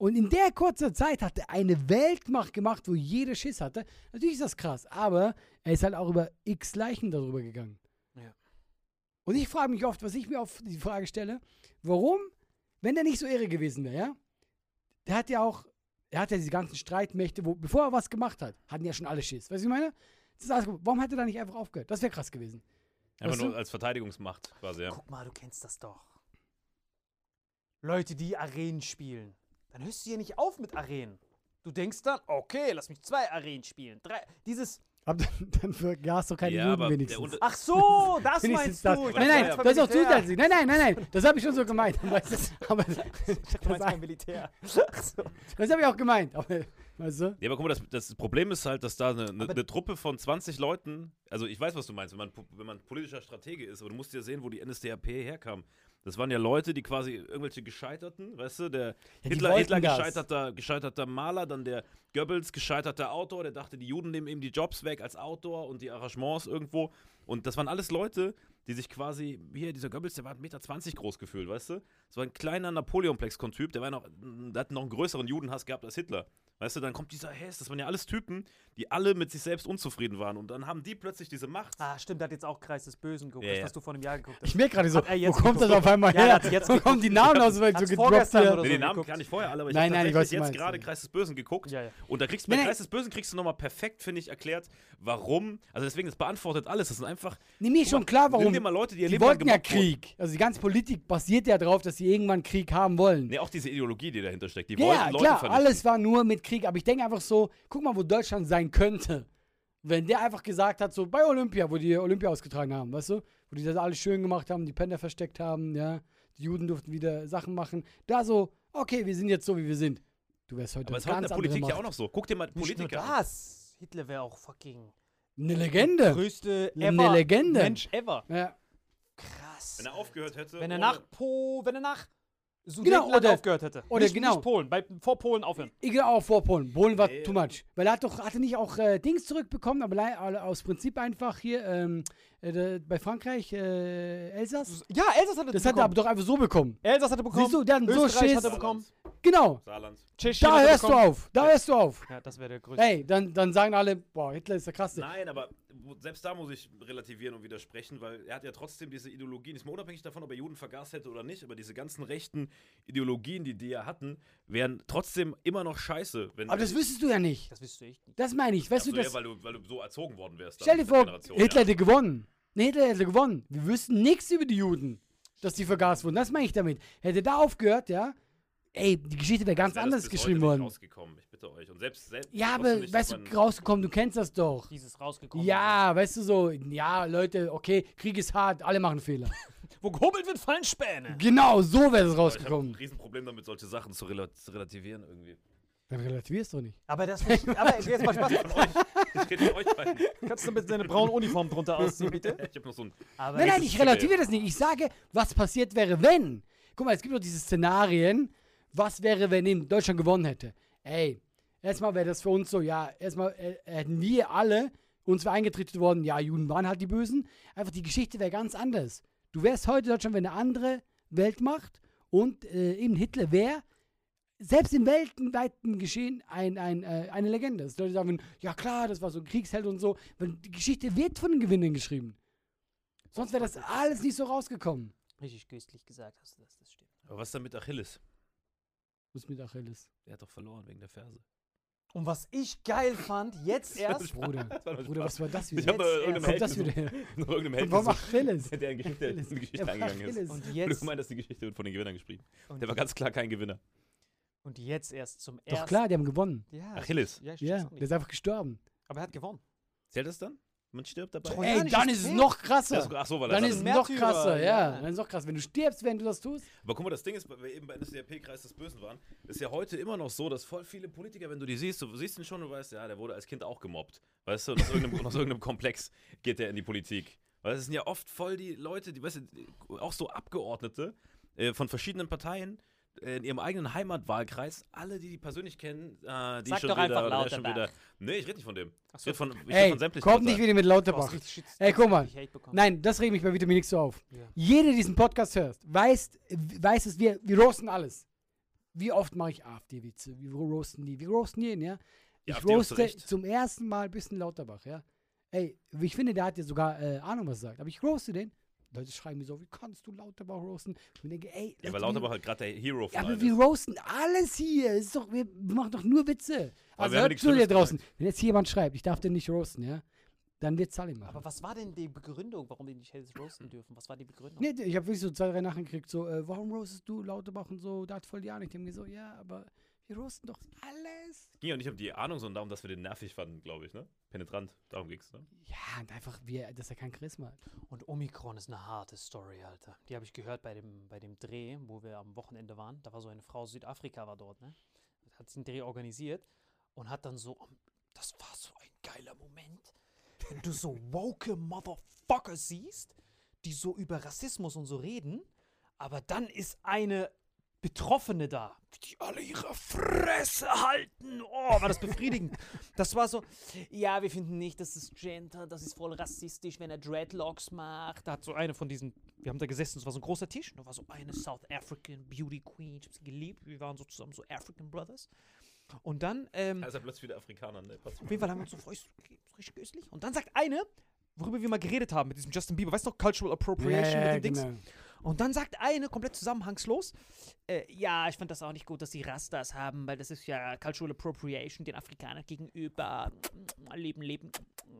Und in der kurzen Zeit hat er eine Weltmacht gemacht, wo jeder Schiss hatte. Natürlich ist das krass, aber er ist halt auch über x Leichen darüber gegangen. Ja. Und ich frage mich oft, was ich mir oft die Frage stelle, warum, wenn der nicht so irre gewesen wäre, ja? Der hat ja auch, er hat ja diese ganzen Streitmächte, wo, bevor er was gemacht hat, hatten ja schon alle Schiss. Weißt du, wie ich meine? Das ist alles, gut. warum hat er da nicht einfach aufgehört? Das wäre krass gewesen. Einfach weißt nur du? als Verteidigungsmacht quasi, ja. Guck mal, du kennst das doch. Leute, die Arenen spielen. Dann hörst du hier nicht auf mit Arenen. Du denkst dann, okay, lass mich zwei Arenen spielen. Drei. Dieses. Aber dann, dann doch keine Ja, Juden wenigstens. Ach so, das meinst das. du. Ich Nein, nein, meinst das ist auch Militär. zusätzlich. Nein, nein, nein, nein. Das habe ich schon so gemeint. Du? Aber Ich dachte, du meinst das, beim Militär. Ach so. das habe ich auch gemeint. Aber, weißt du? Ja, aber guck mal, das, das Problem ist halt, dass da eine, eine, eine Truppe von 20 Leuten, also ich weiß, was du meinst, wenn man, wenn man politischer Stratege ist, aber du musst ja sehen, wo die NSDAP herkam. Das waren ja Leute, die quasi irgendwelche Gescheiterten, weißt du, der die Hitler, Hitler gescheiterter, gescheiterter Maler, dann der Goebbels gescheiterter Autor, der dachte, die Juden nehmen ihm die Jobs weg als Autor und die Arrangements irgendwo. Und das waren alles Leute, die sich quasi, hier, dieser Goebbels, der war 1,20 Meter groß gefühlt, weißt du? Das war ein kleiner Napoleonplex-Typ, der war noch, der hat noch einen größeren Judenhass gehabt als Hitler. Weißt du, dann kommt dieser Hess, das waren ja alles Typen, die alle mit sich selbst unzufrieden waren. Und dann haben die plötzlich diese Macht. Ah, stimmt, der hat jetzt auch Kreis des Bösen geguckt, Ja, das, ja. was du vor einem Jahr geguckt hast. Ich merke gerade so, wo jetzt kommt das auf einmal Ja, her? er hat's jetzt wo kommen die Namen aus, weil so Hat's gedroppt hier? Nee, so den Namen kann ich vorher alle, aber ich Nein, habe ich tatsächlich jetzt gerade ja. Kreis des Bösen geguckt. Ja, ja. Und da kriegst du bei nee. Kreis des Bösen kriegst du nochmal perfekt, finde ich, erklärt, warum. Also deswegen, das beantwortet alles. Das sind einfach. Nee, mir ist schon klar, warum. Nimm mal Leute, die ihr Die Leben wollten ja gemobbt wurden. Krieg. Also die ganze Politik basiert ja darauf, dass sie irgendwann Krieg haben wollen. Nee, auch diese Ideologie, die dahinter steckt. Die Ja, wollten Leute klar, vernichten. alles war nur mit Krieg. Aber ich denke einfach so, guck mal, wo Deutschland sein könnte. Wenn der einfach gesagt hat, so bei Olympia, wo die Olympia ausgetragen haben, weißt du? Wo die das alles schön gemacht haben, die Pender versteckt haben, ja. Die Juden durften wieder Sachen machen. Da so, okay, wir sind jetzt so, wie wir sind. Du wärst heute Aber es ist eine heute in der Politik ja auch noch so. Guck dir mal Nicht Politiker an. das. Hitler wäre auch fucking Eine Legende. größte Eine ever Legende. Mensch ever. Ja. Krass. Wenn er aufgehört hätte. Wenn er ohne- nach Po, wenn er nach Genau, oder- aufgehört hätte. oder nicht, genau. Nicht Polen, bei, vor Polen aufhören. Ich auch vor Polen. Polen war Nee. too much. Weil er hat doch, hatte nicht auch äh, Dings zurückbekommen, aber aus Prinzip einfach hier ähm, äh, bei Frankreich, äh, Elsass. Ja, Elsass hatte Das hat er aber doch einfach so bekommen. Elsass hatte bekommen. Siehst du, der hat so Österreich Schiss. hat er bekommen. Genau. Saarland. Tschechien Da hörst du auf. Da hörst du auf. Ja, das wäre der größte. Ey, dann, dann sagen alle, boah, Hitler ist der krasse. Nein, aber selbst da muss ich relativieren und widersprechen, weil er hat ja trotzdem diese Ideologien, ist mal unabhängig davon, ob er Juden vergaß hätte oder nicht, aber diese ganzen rechten Ideologien, die die ja hatten, wären trotzdem immer noch scheiße. Wenn Aber das wüsstest du ja nicht. Das wüsste ich nicht. Das meine ich. Weißt so, du, das. ja, weil, du, weil du so erzogen worden wärst. Stell dir vor, Hitler ja. hätte gewonnen. Nee, Hitler hätte gewonnen. Wir wüssten nichts über die Juden, dass die vergast wurden. Das meine ich damit. Hätte da aufgehört, ja, ey, die Geschichte wäre ganz anders bis geschrieben heute nicht worden. rausgekommen, ich bitte euch. Und selbst, selbst Ja, aber nicht, weißt du, rausgekommen, du kennst das doch. Dieses rausgekommen. Ja, weißt du so, ja, Leute, okay, Krieg ist hart, alle machen Fehler. Wo gehobelt wird, fallen Späne. genau, so wäre es Aber Ich habe ein rausgekommen. Riesenproblem damit, solche Sachen zu, rela zu relativieren irgendwie. Dann relativierst du nicht. Aber das. aber jetzt mal Spaß. Ich rede mit euch beiden. Kannst du bitte deine braune Uniform drunter ausziehen, bitte? Ich habe noch so ein. Aber Nein, nein, ich relativiere das nicht. Ich sage, was passiert wäre, wenn. Guck mal, es gibt doch diese Szenarien. Was wäre, wenn Deutschland gewonnen hätte? Ey, erstmal wäre das für uns so, ja, erstmal äh, hätten wir alle, uns wäre eingetrichtert worden, ja, Juden waren halt die Bösen. Einfach die Geschichte wäre ganz anders. Du wärst heute Deutschland, wenn eine andere Weltmacht und äh, eben Hitler wäre, selbst im weltweiten Geschehen ein, ein, äh, eine Legende. Dass Leute sagen, ja klar, das war so ein Kriegsheld und so. Die Geschichte wird von den Gewinnern geschrieben. Sonst wäre das alles nicht so rausgekommen. Richtig köstlich gesagt hast du das, das stimmt. Aber was dann mit Achilles? Was mit Achilles. Der hat doch verloren wegen der Ferse. Und was ich geil fand, jetzt erst. Bruder, Bruder, was war das Ich wieder? hab noch Jetzt irgendeinem Kommt das Held wieder her? irgendeinem Held Warum Achilles? der in Geschichte, in Geschichte eingegangen ist. Achilles. Und Du jetzt, meinst, dass die Geschichte wird von den Gewinnern geschrieben. und, Der war ganz klar kein Gewinner. und jetzt erst zum Doch ersten. klar, die haben gewonnen. Ja, Achilles. Ja, ich Ja, der ist einfach gestorben. Aber er hat gewonnen. Zählt das dann? Man stirbt dabei? Ey, dann ist es noch krasser. Das, ach so, weil Dann das ist es noch krasser, ja. ja. Dann ist es noch krasser. Wenn du stirbst, wenn du das tust. Aber guck mal, das Ding ist, weil wir eben bei NSDAP-Kreis des Bösen waren, ist ja heute immer noch so, dass voll viele Politiker, wenn du die siehst, du siehst ihn schon und weißt, ja, der wurde als Kind auch gemobbt. Weißt du, aus irgendeinem, aus irgendeinem Komplex geht der in die Politik. Weil es sind ja oft voll die Leute, die, weißt du, auch so Abgeordnete äh, von verschiedenen Parteien in ihrem eigenen Heimatwahlkreis, alle, die die persönlich kennen, äh, die Sag schon doch wieder, einfach schon Lauterbach. wieder. Nee, ich rede nicht von dem. Ach Ich so. rede von, ich Ey, von sämtlichen kommt nicht wieder mit Lauterbach. Ey, guck mal. Nein, das regt mich bei Vitamin X so auf. Ja. Jeder, der diesen Podcast hört, weiß, weiß es, wir, wir roasten alles. Wie oft mache ich AfD-Witze? Wir roasten die. Wir roasten jeden, ja? Ja, Ich du roaste zum ersten Mal ein bisschen Lauterbach, ja? Ey, ich finde, der hat ja sogar äh, Ahnung, was er sagt. Aber ich roaste den. Leute schreiben mir so, wie kannst du Lauterbach roasten? Ich denke, ey, Ja, weil Leute, wir- Lauterbach halt gerade der Hero von Ja, aber wir roasten alles hier. Es Ist doch, wir machen doch nur Witze. Aber Also hört zu hier Schlimmes draußen. Wenn jetzt jemand schreibt, ich darf den nicht roasten, ja? Dann wird Sally machen. Aber was war denn die Begründung, warum die nicht hättest roasten dürfen? Was war die Begründung? Nee, ich habe wirklich so zwei, drei Nachrichten gekriegt, so, äh, warum roastest du Lauterbach und so, da hat voll die Ahnung. Ich habe mir so, ja, aber wir roasten doch alles. ging ja nicht um die Ahnung, sondern darum, dass wir den nervig fanden, glaube ich, ne? Penetrant, darum ging's, ne? Ja, und einfach, wir, dass er kein Charisma hat. Und Omikron ist eine harte Story, Alter. Die habe ich gehört bei dem, bei dem Dreh, wo wir am Wochenende waren. Da war so eine Frau aus Südafrika, war dort, ne? Hat den Dreh organisiert und hat dann so, das war so ein geiler Moment, wenn du so woke Motherfucker siehst, die so über Rassismus und so reden, aber dann ist eine Betroffene da, die alle ihre Fresse halten. Oh, war das befriedigend. Das war so, ja, wir finden nicht, das ist Gender, das ist voll rassistisch, wenn er Dreadlocks macht. Da hat so eine von diesen, wir haben da gesessen, es war so ein großer Tisch, da war so eine South African Beauty Queen, ich hab sie geliebt, wir waren so zusammen so African Brothers. Und dann, ähm, Er ja plötzlich wieder Afrikaner, ne? Auf jeden Fall haben wir uns so so richtig göstlich. Und dann sagt eine, worüber wir mal geredet haben mit diesem Justin Bieber, weißt du noch, Cultural Appropriation mit dem Dings? genau. Und dann sagt eine, komplett zusammenhangslos, äh, ja, ich fand das auch nicht gut, dass die Rastas haben, weil das ist ja Cultural Appropriation den Afrikanern gegenüber. Leben, leben.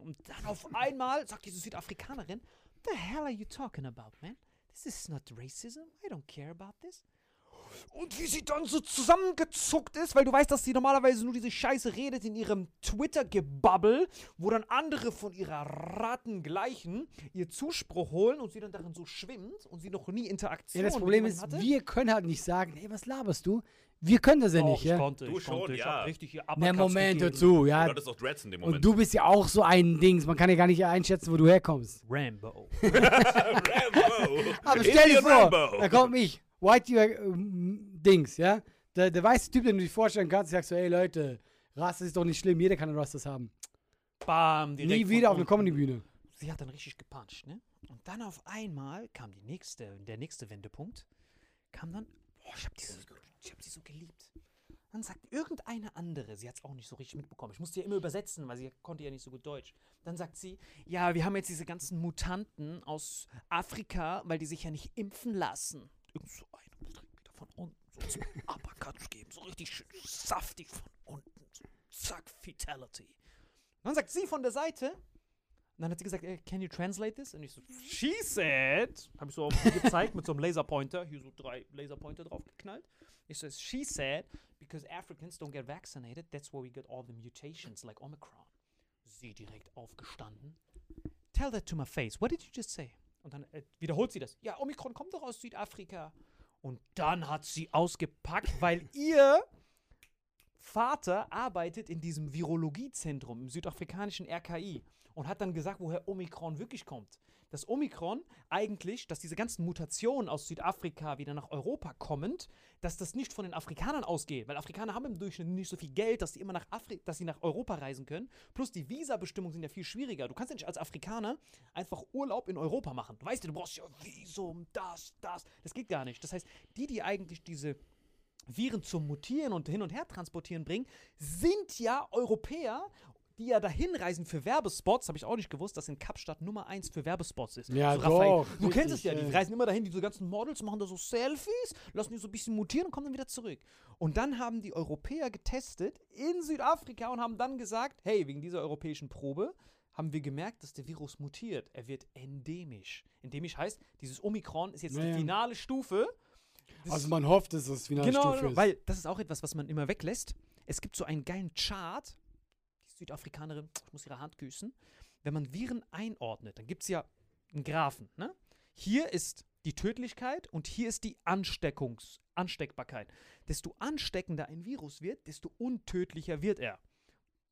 Und dann auf einmal sagt diese Südafrikanerin, the hell are you talking about, man? This is not racism. I don't care about this. Und wie sie dann so zusammengezuckt ist, weil du weißt, dass sie normalerweise nur diese Scheiße redet in ihrem Twitter-Gebabbel, wo dann andere von ihrer Rattengleichen ihr Zuspruch holen und sie dann darin so schwimmt und sie noch nie Interaktion Ja, das Problem ist, hatte. wir können halt nicht sagen, hey, was laberst du? Wir können das ja nicht, ich ja? konnte, Du ich schon, konnte, ich ja. hab richtig hier Na, Moment, hör gegeben. zu, Du ja? hattest auch Dreads in dem Moment. Und du bist ja auch so ein Dings, man kann ja gar nicht einschätzen, wo du herkommst. Rambo. Rambo! Aber stell dir vor, Rambo! da kommt ich, White ähm, Dings, ja? Der, der weiße Typ, den du dir vorstellen kannst, sagst so, ey Leute, Rasse ist doch nicht schlimm, jeder kann Rastas haben. Bam, direkt Nie wieder auf unten. Comedy-Bühne. Sie hat dann richtig gepuncht, ne? Und dann auf einmal kam die nächste, der nächste Wendepunkt, kam dann, boah, ich hab, diese, ich hab sie so geliebt. Dann sagt irgendeine andere, sie hat es auch nicht so richtig mitbekommen. Ich musste ja immer übersetzen, weil sie konnte ja nicht so gut Deutsch. Dann sagt sie, ja, wir haben jetzt diese ganzen Mutanten aus Afrika, weil die sich ja nicht impfen lassen. Irgend so eine direkt wieder von unten so zum Uppercut geben, so richtig schön saftig von unten. So, zack, Fatality. Dann sagt sie von der Seite, und dann hat sie gesagt, can you translate this? Und ich so, she said, habe ich so auf sie gezeigt mit so einem Laserpointer, hier so drei Laserpointer drauf geknallt. Ich so, she said, because Africans don't get vaccinated, that's where we get all the mutations like Omicron. Sie direkt aufgestanden. Tell that to my face. What did you just say? Und dann äh, wiederholt sie das. Ja, Omikron kommt doch aus Südafrika. Und dann hat sie ausgepackt, weil ihr Vater arbeitet in diesem Virologiezentrum im südafrikanischen RKI und hat dann gesagt, woher Omikron wirklich kommt. Das Omikron eigentlich, dass diese ganzen Mutationen aus Südafrika wieder nach Europa kommend, dass das nicht von den Afrikanern ausgeht, weil Afrikaner haben im Durchschnitt nicht so viel Geld, dass sie immer nach Afri dass sie nach Europa reisen können. Plus die Visabestimmungen sind ja viel schwieriger. Du kannst ja nicht als Afrikaner einfach Urlaub in Europa machen. Du weißt ja, du brauchst ja Visum, das, das. Das geht gar nicht. Das heißt, die, die eigentlich diese Viren zum Mutieren und hin und her transportieren bringen, sind ja Europäer, die ja dahin reisen für Werbespots. Habe ich auch nicht gewusst, dass in Kapstadt Nummer 1 für Werbespots ist. Ja, so, Raphael, doch, Du kennst es ja, die reisen immer dahin, diese ganzen Models machen da so Selfies, lassen die so ein bisschen mutieren und kommen dann wieder zurück. Und dann haben die Europäer getestet in Südafrika und haben dann gesagt, hey, wegen dieser europäischen Probe haben wir gemerkt, dass der Virus mutiert. Er wird endemisch. Endemisch heißt, dieses Omikron ist jetzt Ja, die finale Stufe. Das Also man hofft, dass das finale Genau, Stufe ist. weil das ist auch etwas, was man immer weglässt. Es gibt so einen geilen Chart. Südafrikanerin, ich muss ihre Hand küssen. Wenn man Viren einordnet, dann gibt es ja einen Graphen. Ne? Hier ist die Tödlichkeit und hier ist die Ansteckungs Ansteckbarkeit. Desto ansteckender ein Virus wird, desto untödlicher wird er.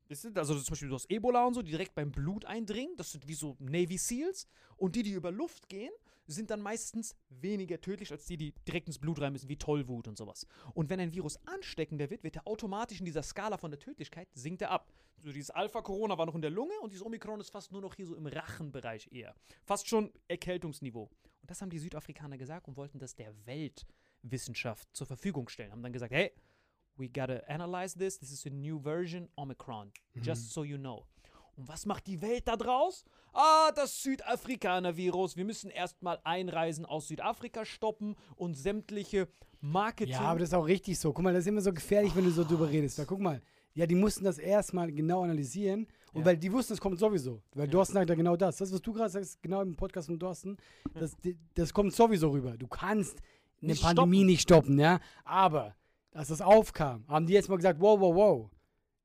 Also zum Beispiel das Ebola und so, die direkt beim Blut eindringen, das sind wie so Navy Seals. Und die, die über Luft gehen, sind dann meistens weniger tödlich als die, die direkt ins Blut rein müssen, wie Tollwut und sowas. Und wenn ein Virus ansteckender wird, wird er automatisch in dieser Skala von der Tödlichkeit, sinkt er ab. So dieses Alpha-Corona war noch in der Lunge und dieses Omikron ist fast nur noch hier so im Rachenbereich eher. Fast schon Erkältungsniveau. Und das haben die Südafrikaner gesagt und wollten das der Weltwissenschaft zur Verfügung stellen. Haben dann gesagt, hey, we gotta analyze this. This is a new version Omicron. Just so you know. Und was macht die Welt da draus? Ah, das Südafrikaner-Virus. Wir müssen erstmal Einreisen aus Südafrika stoppen und sämtliche Marketing. Ja, aber das ist auch richtig so. Guck mal, das ist immer so gefährlich, wenn du so drüber redest. Weil guck mal, ja, die mussten das erstmal genau analysieren. Und Ja. weil die wussten, es kommt sowieso. Weil Dorsten sagt ja genau das. Das, was du gerade sagst, genau im Podcast von Dorsten, das, das kommt sowieso rüber. Du kannst eine Nicht Pandemie stoppen. nicht stoppen, ja. Aber, als das aufkam, haben die jetzt mal gesagt, wow, wow, wow.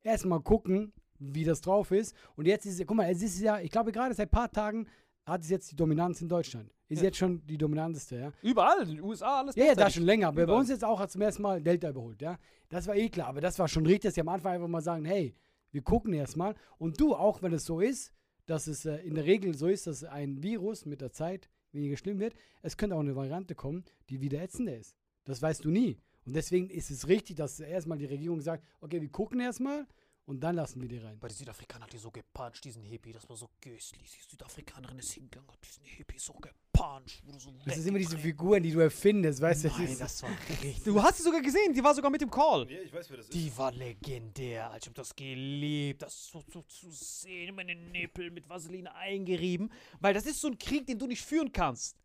Erstmal gucken, wie das drauf ist. Und jetzt ist es, guck mal, es ist ja, ich glaube gerade seit ein paar Tagen hat es jetzt die Dominanz in Deutschland. Ist jetzt schon die dominanteste, ja. Überall, in den USA, alles. Ja, ja, da schon länger. Aber bei Überall. uns jetzt auch hat zum ersten Mal Delta überholt, ja. Das war eh klar. Aber das war schon richtig, dass sie am Anfang einfach mal sagen, hey, wir gucken erstmal. Und du, auch wenn es so ist, dass es äh, in der Regel so ist, dass ein Virus mit der Zeit weniger schlimm wird, es könnte auch eine Variante kommen, die wieder ätzender ist. Das weißt du nie. Und deswegen ist es richtig, dass erstmal die Regierung sagt, okay, wir gucken erstmal und dann lassen wir die rein. Bei den Südafrikanern hat die so gepuncht, diesen Hippie, das war so göstlich. Die Südafrikanerin ist hingegangen, hat diesen Hippie so gepuncht. Wo du so Das ist immer diese Figuren, die du erfindest, weißt du? das Nein, ist- das war richtig. Du hast sie sogar gesehen, die war sogar mit dem Call. Ja, ich weiß, wer das ist. Die war legendär. Ich hab das geliebt, das so, so zu sehen, meine Nippel mit Vaseline eingerieben. Weil das ist so ein Krieg, den du nicht führen kannst.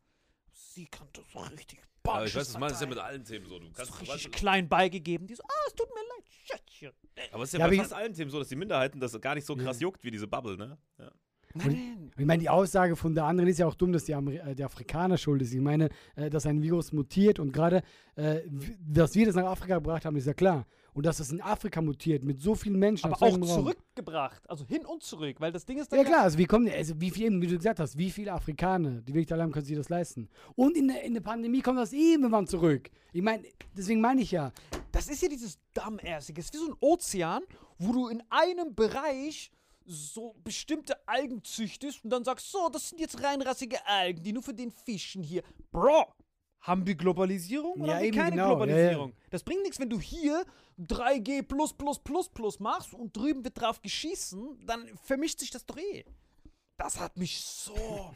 Sie kann das so richtig Aber ich weiß, das meinst du ja mit allen Themen so. Du kannst, so richtig weißt, klein beigegeben. Die so, ah, es tut mir leid, Schätzchen. aber es ist ja, Ja, bei fast allen Themen so, dass die Minderheiten das gar nicht so krass juckt wie diese Bubble, ne? Ja. Nein, Ich meine, die Aussage von der anderen ist ja auch dumm, dass die Ameri äh, der Afrikaner schuld ist. Ich meine, äh, dass ein Virus mutiert und gerade, äh, dass wir das nach Afrika gebracht haben, ist ja klar. Und dass das in Afrika mutiert mit so vielen Menschen. aber auch zurückgebracht. Also hin und zurück, weil das Ding ist dann Ja klar, also wie kommen, also wie viel, wie du gesagt hast, wie viele Afrikaner, die wirklich haben, können sich das leisten. Und in der, in der Pandemie kommt das irgendwann zurück. Ich meine, deswegen meine ich ja, Das ist ja dieses Dammärsige. Es ist wie so ein Ozean, wo du in einem Bereich so bestimmte Algen züchtest und dann sagst, so, das sind jetzt reinrassige Algen, die nur für den Fischen hier. Bro, haben wir Globalisierung oder Ja, haben wir keine genau, Globalisierung? Das bringt nichts, wenn du hier 3G plus plus plus plus machst und drüben wird drauf geschießen, dann vermischt sich das doch eh. Das hat mich so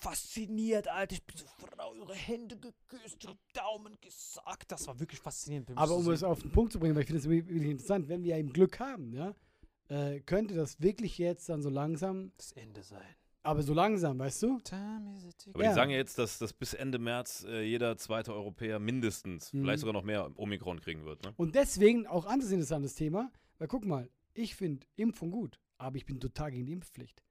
fasziniert, Alter. Ich bin so Frau, ihre Hände geküsst, ihre Daumen gesagt. Das war wirklich faszinierend. für mich Aber um es auf den Punkt zu bringen, weil ich finde es wirklich interessant, wenn wir eben Glück haben, ja, äh, könnte das wirklich jetzt dann so langsam, das Ende sein. Aber so langsam, weißt du? Aber Ja. die sagen ja jetzt, dass, dass bis Ende März äh, jeder zweite Europäer mindestens, Mhm. vielleicht sogar noch mehr Omikron kriegen wird. Ne? Und deswegen auch anderes interessantes Thema, weil guck mal, ich finde Impfung gut, aber ich bin total gegen die Impfpflicht.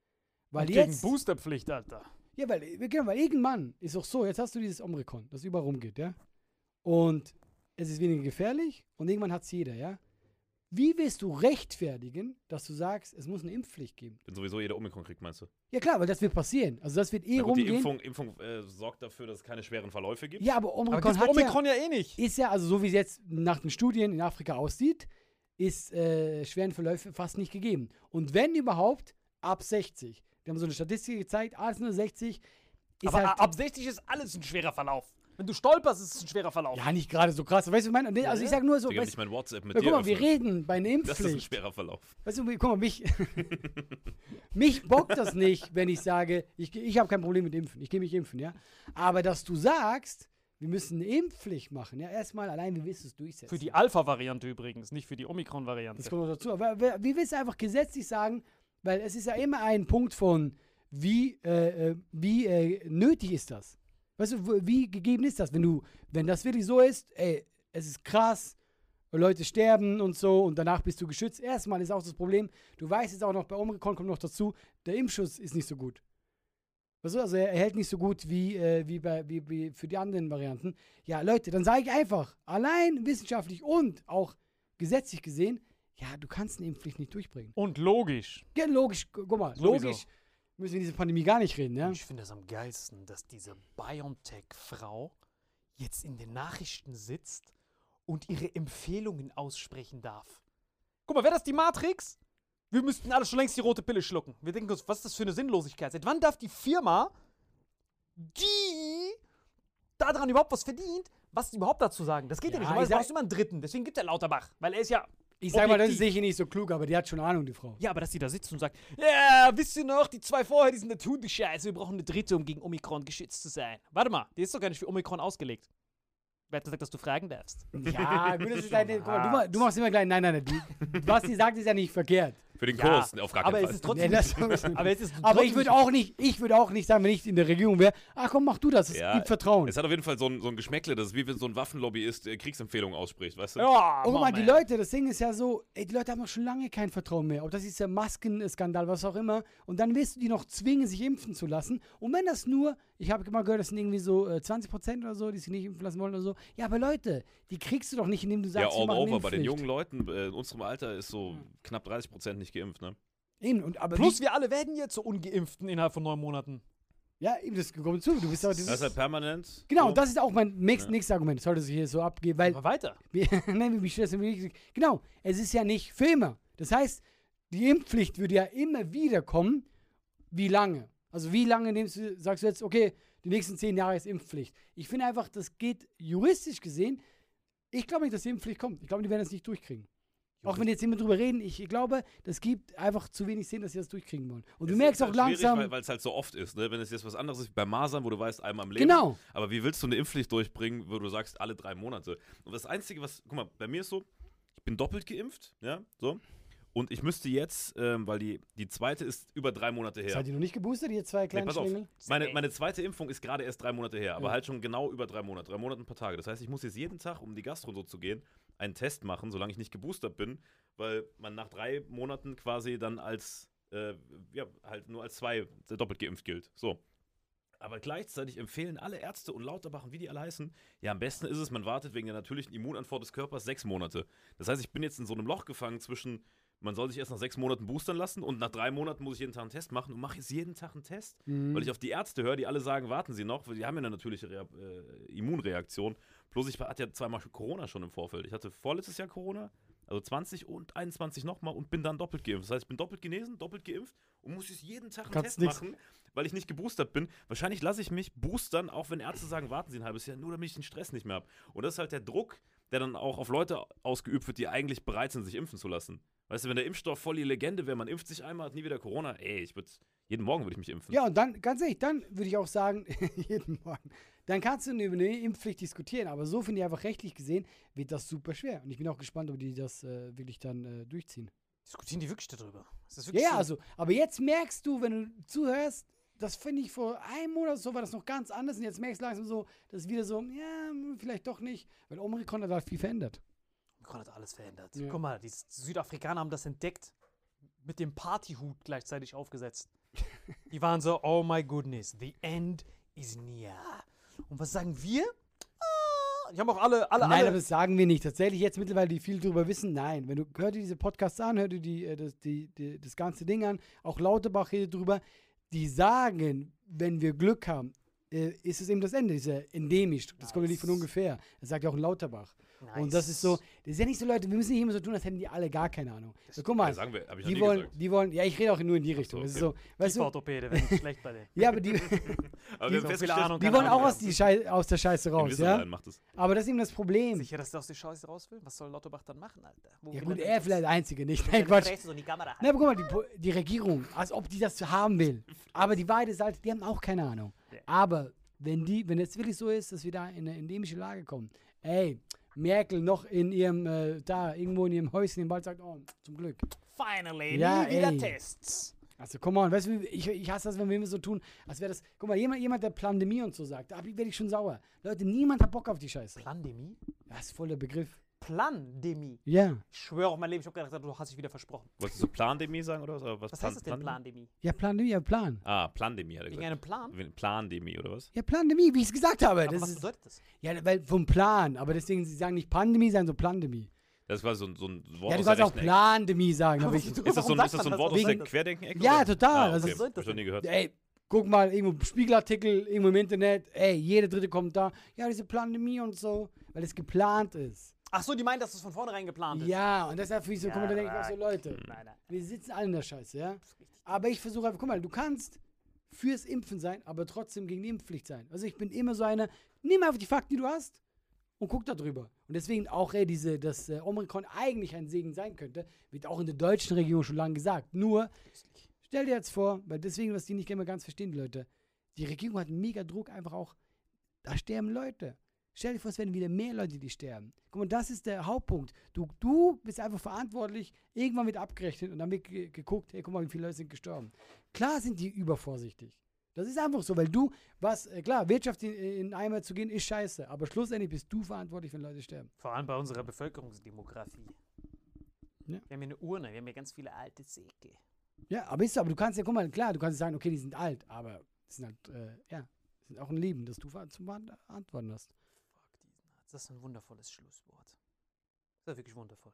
Weil Und gegen jetzt, Boosterpflicht, Alter. ja, weil, genau, weil irgendwann ist auch so, jetzt hast du dieses Omikron, das überall rumgeht, ja, und es ist weniger gefährlich und irgendwann hat es jeder, ja. Wie willst du rechtfertigen, dass du sagst, es muss eine Impfpflicht geben? Wenn sowieso jeder Omikron kriegt, meinst du? Ja klar, weil das wird passieren. Also das wird eh Na gut, die rumgehen. Impfung, Impfung äh, sorgt dafür, dass es keine schweren Verläufe gibt. Ja, aber Aber Omikron gibt's hat Omikron ja, eh nicht. ja, ist ja, also so wie es jetzt nach den Studien in Afrika aussieht, ist äh, schweren Verläufe fast nicht gegeben. Und wenn überhaupt, ab 60. Wir haben so eine Statistik gezeigt, alles nur 60 ist Aber halt, ab 60 ist alles ein schwerer Verlauf. Wenn du stolperst, ist es ein schwerer Verlauf. ja nicht gerade so krass. Weißt du, was ich meine? Also ich sag nur so, Digga, wenn weißt, ich mein WhatsApp mit dir guck mal, wir öffne, reden bei einer Das ist ein Impfpflicht. schwerer Verlauf. Weißt du, guck mal, mich, mich bockt das nicht, wenn ich sage, ich, ich habe kein Problem mit Impfen, ich gehe mich impfen, ja. Aber dass du sagst, wir müssen eine Impfpflicht machen, ja, erstmal allein, wie willst du es durchsetzen? Für die Alpha-Variante übrigens, nicht für die das Omikron-Variante. kommt noch dazu. Aber wie willst du einfach gesetzlich sagen, weil es ist ja immer ein Punkt von, wie, äh, äh, wie äh, nötig ist das? Weißt du, wie gegeben ist das? Wenn du, wenn das wirklich so ist, ey, es ist krass, Leute sterben und so und danach bist du geschützt. Erstmal ist auch das Problem, du weißt jetzt auch noch, bei Omikron kommt noch dazu, der Impfschutz ist nicht so gut. Weißt du, also er, hält nicht so gut wie, äh, wie, bei, wie, wie für die anderen Varianten. Ja, Leute, dann sage ich einfach, allein wissenschaftlich und auch gesetzlich gesehen, ja, du kannst eine Impfpflicht nicht durchbringen. Und logisch. Ja, logisch, gu- guck mal, Sowieso. logisch müssen wir in dieser Pandemie gar nicht reden, ja? Ich finde es am geilsten, dass diese BioNTech-Frau jetzt in den Nachrichten sitzt und ihre Empfehlungen aussprechen darf. Guck mal, wäre das die Matrix? Wir müssten alle schon längst die rote Pille schlucken. Wir denken uns, was ist das für eine Sinnlosigkeit? Seit wann darf die Firma, die daran überhaupt was verdient, was überhaupt dazu sagen? Das geht ja, Ja, nicht. sag- brauchst du immer einen Dritten. Deswegen gibt er Lauterbach. Weil er ist ja. Ich sag mal, das ist objektiv. sicher nicht so klug, aber die hat schon Ahnung, die Frau. Ja, aber dass sie da sitzt und sagt, ja, wisst ihr noch, die zwei vorher, die sind der tun die Scheiße, wir brauchen eine dritte, um gegen Omikron geschützt zu sein. Warte mal, die ist doch gar nicht für Omikron ausgelegt. Wer hat gesagt, dass du fragen darfst? Ja, gut, das ist deine, guck mal, du, ma- du machst immer gleich, nein, nein, nein, die, was die sagt, ist ja nicht verkehrt. Für den Ja, Kurs, auf gar aber keinen es Fall. ist trotzdem. Nee, das- aber es ist Aber trotzdem ich würde auch nicht, ich würde auch nicht sagen, wenn ich in der Regierung wäre, ach komm, mach du das, es Ja, gibt Vertrauen. Es hat auf jeden Fall so ein, so ein Geschmäckle, das ist wie wenn so ein Waffenlobbyist äh, Kriegdsempfehlungen ausspricht, weißt du? Ja, Oh, guck mal, die. Leute, das Ding ist ja so, ey, die Leute haben doch schon lange kein Vertrauen mehr. Ob das ist der Maskenskandal, was auch immer. Und dann willst du die noch zwingen, sich impfen zu lassen. Und wenn das nur, ich habe mal gehört, das sind irgendwie so äh, 20% oder so, die sich nicht impfen lassen wollen oder so. Ja, aber Leute, die kriegst du doch nicht, indem du sagst, Ja, wir all over. Bei den jungen Leuten äh, in unserem Alter ist so knapp 30 Prozent nicht geimpft, ne? Eben, und, aber Plus, wir alle werden jetzt so Ungeimpften innerhalb von neun Monaten. ja, eben, das kommt zu. Du bist auch, das Das ist halt permanent. genau, so. und das ist auch mein nächst, Ja. nächstes Argument. Sollte sich hier so abgehen, weil Aber weiter. Wir, nein, wir- Genau, es ist ja nicht für immer. Das heißt, die Impfpflicht würde ja immer wieder kommen. Wie lange? Also wie lange nimmst du, sagst du jetzt, okay, die nächsten zehn Jahre ist Impfpflicht. Ich finde einfach, das geht juristisch gesehen. Ich glaube nicht, dass die Impfpflicht kommt. Ich glaube, die werden das nicht durchkriegen. Auch wenn jetzt jemand drüber reden, ich glaube, das gibt einfach zu wenig Sinn, dass sie das durchkriegen wollen. Und du merkst auch halt schwierig, langsam. Weil es halt so oft ist, ne? Wenn es jetzt was anderes ist bei Masern, wo du weißt, einmal im Leben. Genau. Aber wie willst du eine Impfpflicht durchbringen, wo du sagst, alle drei Monate? Und das Einzige, was, guck mal, bei mir ist so, ich bin doppelt geimpft, ja, so. Und ich müsste jetzt, ähm, weil die, die zweite ist über drei Monate her. Seid ihr noch nicht geboostert, ihr zwei Nee, kleinen pass auf. Schlingel? Meine, meine zweite Impfung ist gerade erst drei Monate her, aber Ja. halt schon genau über drei Monate. Drei Monate, ein paar Tage. Das heißt, ich muss jetzt jeden Tag, um die Gastro und so zu gehen, einen Test machen, solange ich nicht geboostert bin, weil man nach drei Monaten quasi dann als, äh, ja, halt nur als zwei doppelt geimpft gilt. So. Aber gleichzeitig empfehlen alle Ärzte und Lauterbach und wie die alle heißen, ja, am besten ist es, man wartet wegen der natürlichen Immunantwort des Körpers sechs Monate. Das heißt, ich bin jetzt in so einem Loch gefangen zwischen, man soll sich erst nach sechs Monaten boostern lassen und nach drei Monaten muss ich jeden Tag einen Test machen und mache jetzt jeden Tag einen Test, weil ich auf die Ärzte höre, die alle sagen, warten Sie noch, weil die haben ja eine natürliche Rea äh, Immunreaktion. Bloß ich hatte ja zweimal Corona schon im Vorfeld. Ich hatte vorletztes Jahr Corona, also 20 und 21 nochmal und bin dann doppelt geimpft. Das heißt, ich bin doppelt genesen, doppelt geimpft und muss jetzt jeden Tag einen Kannst Test nix. machen, weil ich nicht geboostert bin. Wahrscheinlich lasse ich mich boostern, auch wenn Ärzte sagen, warten Sie ein halbes Jahr, nur damit ich den Stress nicht mehr habe. Und das ist halt der Druck, der dann auch auf Leute ausgeübt wird, die eigentlich bereit sind, sich impfen zu lassen. Weißt du, wenn der Impfstoff voll die Legende wäre, man impft sich einmal, hat nie wieder Corona, ey, ich würde Jeden Morgen würde ich mich impfen. Ja, und dann, ganz ehrlich, dann würde ich auch sagen, jeden Morgen, dann kannst du über eine Impfpflicht diskutieren. Aber so finde ich einfach rechtlich gesehen, wird das super schwer. Und ich bin auch gespannt, ob die das äh, wirklich dann äh, durchziehen. Diskutieren die wirklich darüber? Wirklich ja, so? also, aber jetzt merkst du, wenn du zuhörst, das finde ich vor einem Monat so war das noch ganz anders und jetzt merkst du langsam so, das ist wieder so, ja, vielleicht doch nicht, weil Omikron hat halt viel verändert. Omikron hat alles verändert. Ja. Guck mal, die Südafrikaner haben das entdeckt, mit dem Partyhut gleichzeitig aufgesetzt. die waren so, oh my goodness, the end is near. Und was sagen wir? Ah, die haben auch alle, alle, Nein, alle. aber das sagen wir nicht. Tatsächlich jetzt mittlerweile, die viel drüber wissen, nein. Wenn du hör dir diese Podcasts an, hör dir die, äh, das, die, die, das ganze Ding an, auch Lauterbach redet drüber, die sagen, wenn wir Glück haben, äh, ist es eben das Ende, ist ja endemisch. Das kommt ja nicht von ungefähr. Das sagt ja auch ein Lauterbach. Und das ist so, das ist ja nicht so, Leute, wir müssen nicht immer so tun, als hätten die alle gar keine Ahnung. So, guck mal, Ja, sagen wir, ich die wollen, gesagt. die wollen, ja, ich rede auch nur in die Richtung. so, Das ist okay. so, weißt du, Kieferorthopäde, wenn schlecht bei dir. ja, aber die, Aber wir so festgestellt, Ahnung die wollen auch aus, die Schei aus der Scheiße raus, ja? macht das. Aber das ist eben das Problem. Sicher, dass der aus der Scheiße raus will? Was soll Lauterbach dann machen, Alter? Wo Ja gut, er vielleicht der Einzige nicht. Nein, Quatsch. Fresse so in die Kamera Na, aber guck mal, die, die Regierung, als ob die das haben will. Aber die beide Seiten, die haben auch keine Ahnung. Aber wenn die, wenn es wirklich so ist, dass wir da in eine endemische Lage kommen, ey, Merkel noch in ihrem, äh, da, irgendwo in ihrem Häuschen im Wald sagt, oh, zum Glück. Finally, Ja, nie wieder ey. Tests. Also, come on, weißt du, ich, ich hasse das, wenn wir immer so tun, als wäre das, guck mal, jemand, jemand der Pandemie und so sagt, da werde ich schon sauer. Leute, niemand hat Bock auf die Scheiße. Plandemie? Das ist voll der Begriff. Plandemie. Ja. Ich schwöre auf mein Leben, ich habe gedacht, du hast dich wieder versprochen. Wolltest du Plandemie sagen oder was? Oder was Was heißt das denn, Plandemie? Plandemie? Ja, Pandemie, ja, Plan. Ah, Plandemie hat er Wegen gesagt. einem Plan? Plandemie oder was? Ja, Pandemie, wie ich es gesagt habe. Aber das was ist, bedeutet das? ja, weil vom Plan, aber deswegen, sie sagen nicht Pandemie, sagen so Plandemie. Das war so ein, so ein Wort Ja, du aus kannst der auch. Plandemie sagen. Aber ich, Ist das so ein, ist das so ein Wort das? aus der Wegen- Querdenken-Ecke? Ja, total. Ah, Das okay. ist- Hab ich noch nie gehört. ey, guck mal, irgendwo Spiegelartikel, irgendwo im Internet, ey, jeder dritte kommt da, ja, diese Pandemie und so, weil es geplant ist. Ach so, die meinen, dass es von vornherein geplant ist. Ja, und deshalb finde ich so, guck mal, da Ja, denke ich auch so. Leute, Nein, nein. wir sitzen alle in der Scheiße, ja. Aber ich versuche einfach, guck mal, du kannst fürs Impfen sein, aber trotzdem gegen die Impfpflicht sein. Also ich bin immer so einer, nimm einfach die Fakten, die du hast und guck da drüber. Und deswegen auch, ey, diese, dass äh, Omikron eigentlich ein Segen sein könnte, wird auch in der deutschen Region schon lange gesagt. Nur, stell dir jetzt vor, weil deswegen, was die nicht immer ganz verstehen, die Leute, die Regierung hat mega Druck, einfach auch, da sterben Leute. Stell dir vor, es werden wieder mehr Leute, die sterben. Guck mal, das ist der Hauptpunkt. Du, du bist einfach verantwortlich, irgendwann wird abgerechnet und dann wird ge geguckt, hey, guck mal, wie viele Leute sind gestorben. Klar sind die übervorsichtig. Das ist einfach so, weil du, was, äh, klar, Wirtschaft in, in Eimer zu gehen, ist scheiße, aber schlussendlich bist du verantwortlich, wenn Leute sterben. Vor allem bei unserer Bevölkerungsdemografie. Ja. Wir haben hier eine Urne, wir haben hier ganz viele alte Säcke. Ja, aber ist so, aber du kannst ja, guck mal, klar, du kannst sagen, okay, die sind alt, aber die sind halt, äh, ja, sind auch ein Leben, das du ver- zu beantworten hast. Das ist ein wundervolles Schlusswort. Das ist wirklich wundervoll.